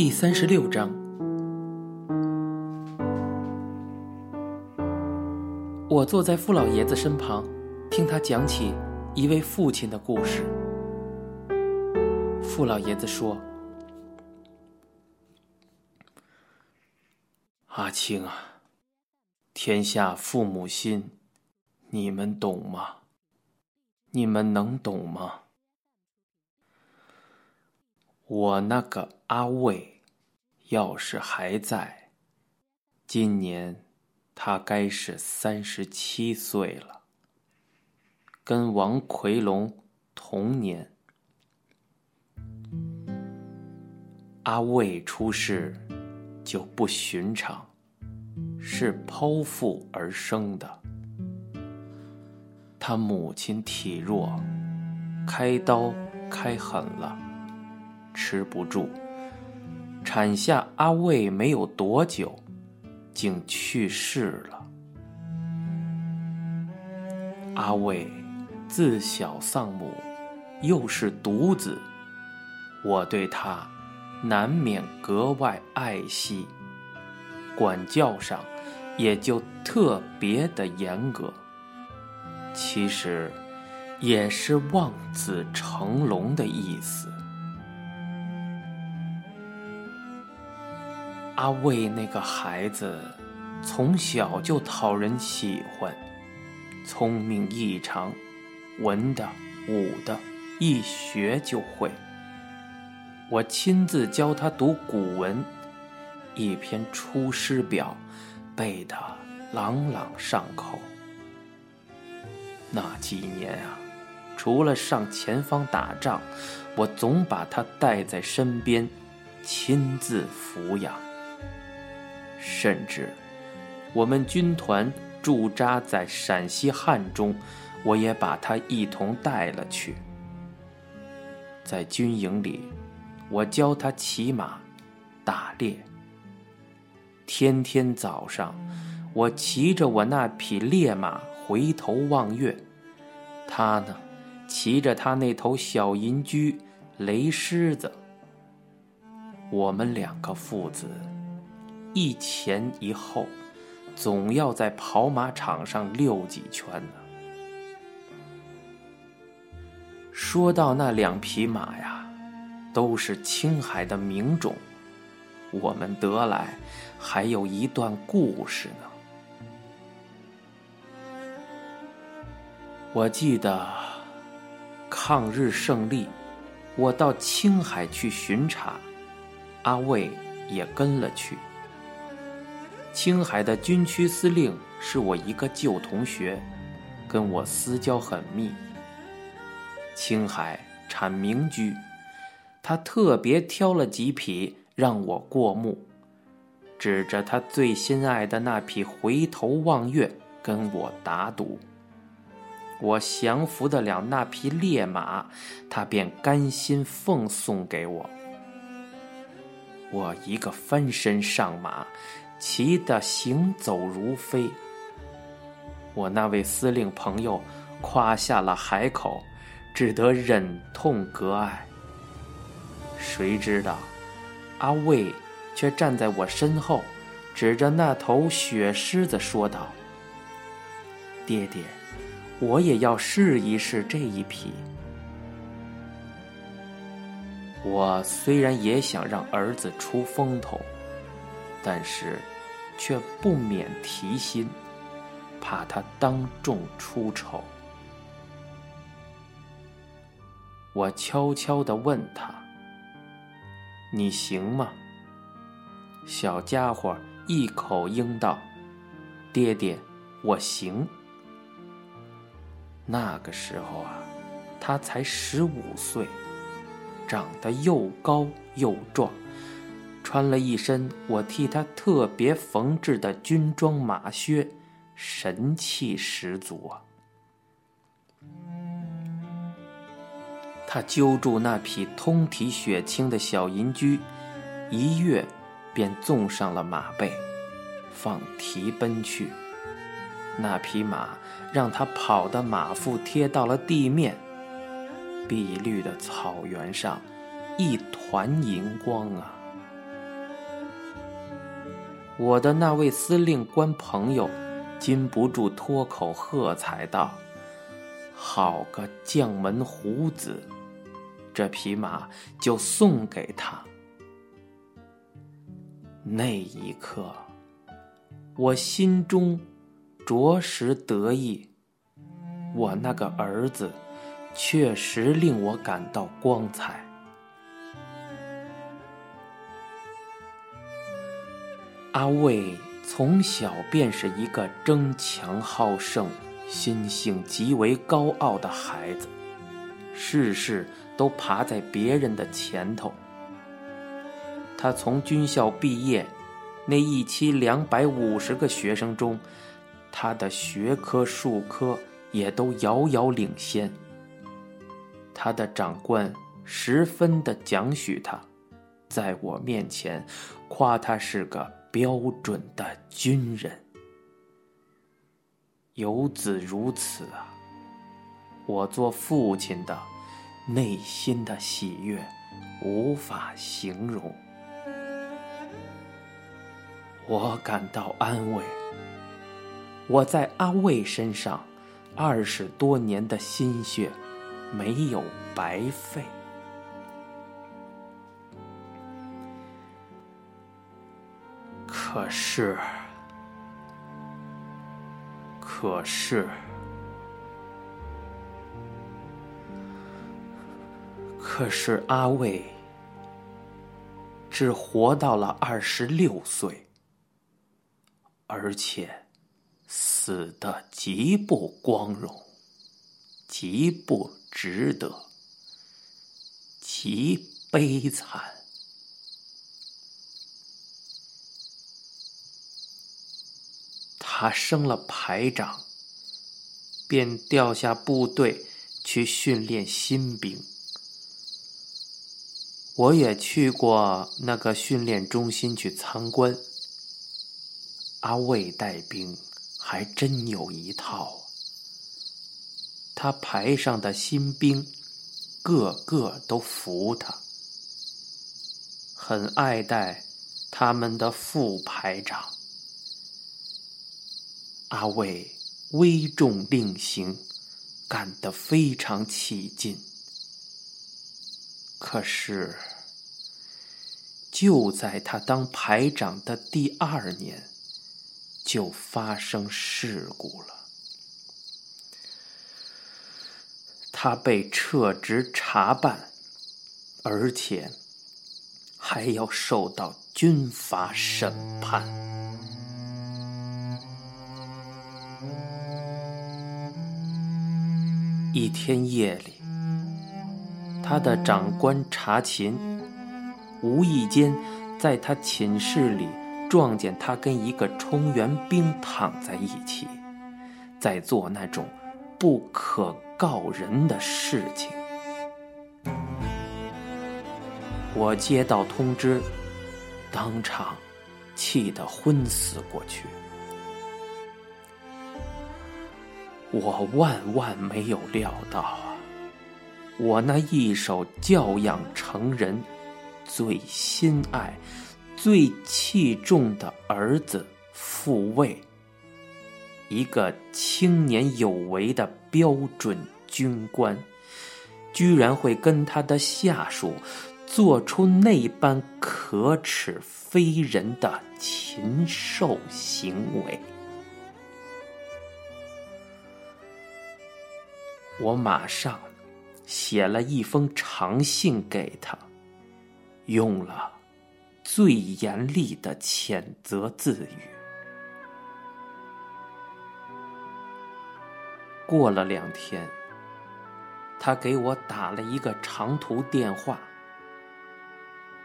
第三十六章，我坐在傅老爷子身旁，听他讲起一位父亲的故事。傅老爷子说：“阿青啊，天下父母心，你们懂吗？你们能懂吗？”我那个阿卫，要是还在，今年他该是三十七岁了，跟王奎龙同年。阿卫出世就不寻常，是剖腹而生的。他母亲体弱，开刀开狠了。吃不住，产下阿卫没有多久，竟去世了。阿卫自小丧母，又是独子，我对他难免格外爱惜，管教上也就特别的严格。其实，也是望子成龙的意思。阿卫那个孩子，从小就讨人喜欢，聪明异常，文的武的，一学就会。我亲自教他读古文，一篇《出师表》，背得朗朗上口。那几年啊，除了上前方打仗，我总把他带在身边，亲自抚养。甚至，我们军团驻扎在陕西汉中，我也把他一同带了去。在军营里，我教他骑马、打猎。天天早上，我骑着我那匹烈马回头望月，他呢，骑着他那头小银驹雷狮子。我们两个父子。一前一后，总要在跑马场上溜几圈呢。说到那两匹马呀，都是青海的名种，我们得来还有一段故事呢。我记得抗日胜利，我到青海去巡查，阿卫也跟了去。青海的军区司令是我一个旧同学，跟我私交很密。青海产名驹，他特别挑了几匹让我过目，指着他最心爱的那匹回头望月跟我打赌。我降服得了那匹烈马，他便甘心奉送给我。我一个翻身上马。骑得行走如飞。我那位司令朋友夸下了海口，只得忍痛割爱。谁知道，阿卫却站在我身后，指着那头雪狮子说道：“爹爹，我也要试一试这一匹。”我虽然也想让儿子出风头。但是，却不免提心，怕他当众出丑。我悄悄地问他：“你行吗？”小家伙一口应道：“爹爹，我行。”那个时候啊，他才十五岁，长得又高又壮。穿了一身我替他特别缝制的军装马靴，神气十足啊！他揪住那匹通体雪青的小银驹，一跃便纵上了马背，放蹄奔去。那匹马让他跑的马腹贴到了地面，碧绿的草原上，一团银光啊！我的那位司令官朋友禁不住脱口喝彩道：“好个将门虎子！这匹马就送给他。”那一刻，我心中着实得意。我那个儿子，确实令我感到光彩。阿卫从小便是一个争强好胜、心性极为高傲的孩子，事事都爬在别人的前头。他从军校毕业，那一期两百五十个学生中，他的学科、数科也都遥遥领先。他的长官十分的奖许他，在我面前夸他是个。标准的军人，有子如此啊！我做父亲的内心的喜悦无法形容，我感到安慰。我在阿卫身上二十多年的心血没有白费。可是，可是，可是，阿卫只活到了二十六岁，而且死的极不光荣，极不值得，极悲惨。他升了排长，便调下部队去训练新兵。我也去过那个训练中心去参观。阿卫带兵还真有一套。他排上的新兵，个个都服他，很爱戴他们的副排长。阿伟危重令行，干得非常起劲。可是，就在他当排长的第二年，就发生事故了。他被撤职查办，而且还要受到军法审判。一天夜里，他的长官查勤，无意间在他寝室里撞见他跟一个冲员兵躺在一起，在做那种不可告人的事情。我接到通知，当场气得昏死过去。我万万没有料到啊！我那一手教养成人、最心爱、最器重的儿子复位，一个青年有为的标准军官，居然会跟他的下属做出那般可耻非人的禽兽行为。我马上写了一封长信给他，用了最严厉的谴责字语。过了两天，他给我打了一个长途电话。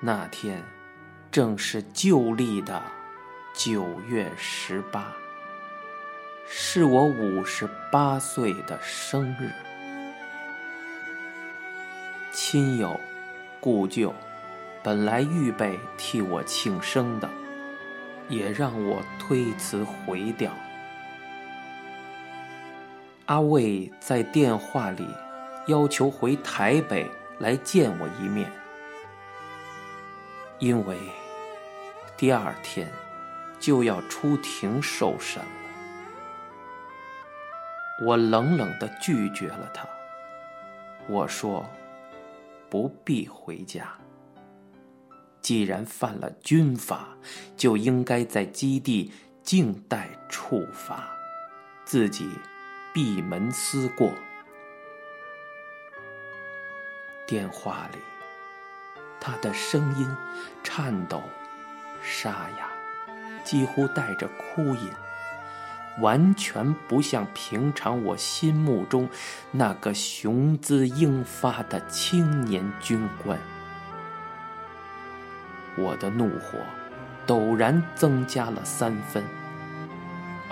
那天正是旧历的九月十八。是我五十八岁的生日，亲友、故旧本来预备替我庆生的，也让我推辞回掉。阿卫在电话里要求回台北来见我一面，因为第二天就要出庭受审了。我冷冷的拒绝了他。我说：“不必回家。既然犯了军法，就应该在基地静待处罚，自己闭门思过。”电话里，他的声音颤抖、沙哑，几乎带着哭音。完全不像平常我心目中那个雄姿英发的青年军官。我的怒火陡然增加了三分，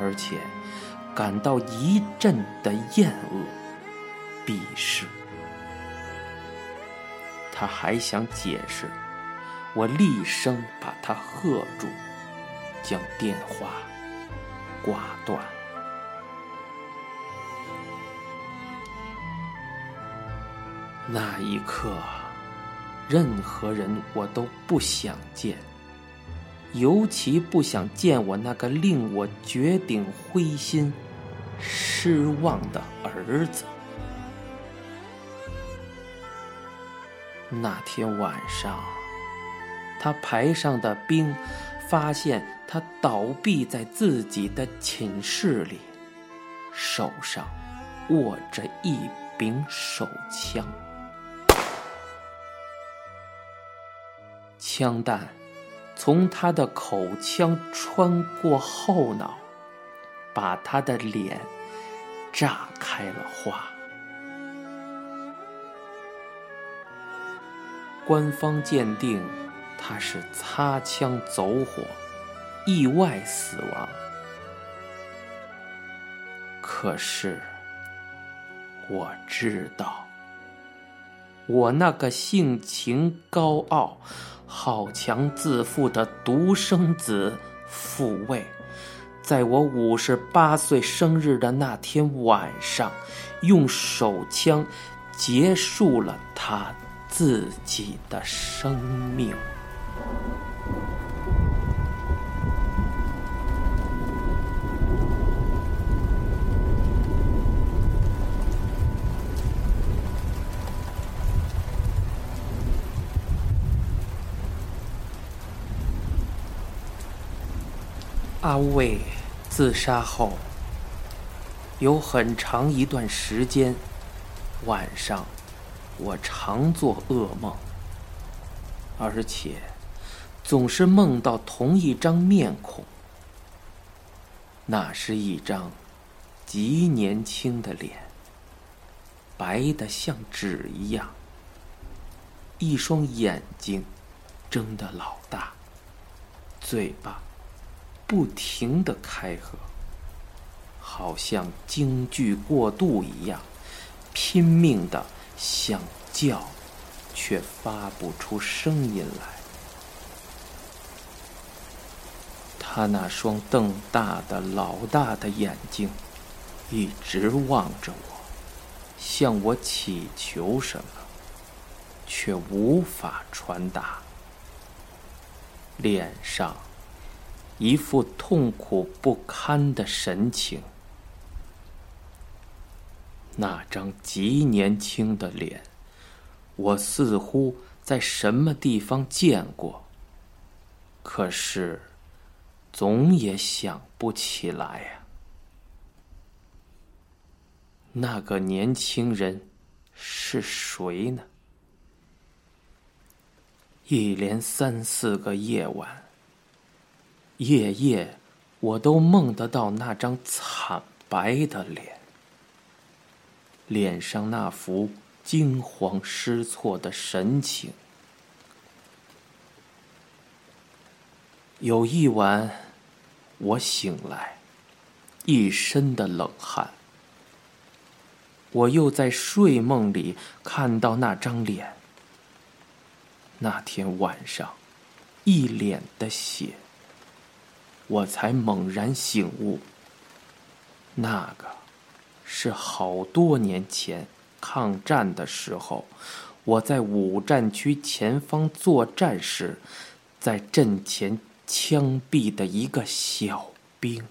而且感到一阵的厌恶、鄙视。他还想解释，我厉声把他喝住，将电话。挂断。那一刻，任何人我都不想见，尤其不想见我那个令我绝顶灰心、失望的儿子。那天晚上，他排上的兵发现。他倒闭在自己的寝室里，手上握着一柄手枪，枪弹从他的口腔穿过后脑，把他的脸炸开了花。官方鉴定他是擦枪走火。意外死亡。可是，我知道，我那个性情高傲、好强自负的独生子父卫，在我五十八岁生日的那天晚上，用手枪结束了他自己的生命。阿卫自杀后，有很长一段时间，晚上我常做噩梦，而且总是梦到同一张面孔。那是一张极年轻的脸，白的像纸一样，一双眼睛睁得老大，嘴巴。不停的开合，好像惊惧过度一样，拼命的想叫，却发不出声音来。他那双瞪大的老大的眼睛，一直望着我，向我祈求什么，却无法传达。脸上。一副痛苦不堪的神情，那张极年轻的脸，我似乎在什么地方见过，可是总也想不起来呀。那个年轻人是谁呢？一连三四个夜晚。夜夜，我都梦得到那张惨白的脸，脸上那副惊慌失措的神情。有一晚，我醒来，一身的冷汗。我又在睡梦里看到那张脸。那天晚上，一脸的血。我才猛然醒悟，那个是好多年前抗战的时候，我在五战区前方作战时，在阵前枪毙的一个小兵。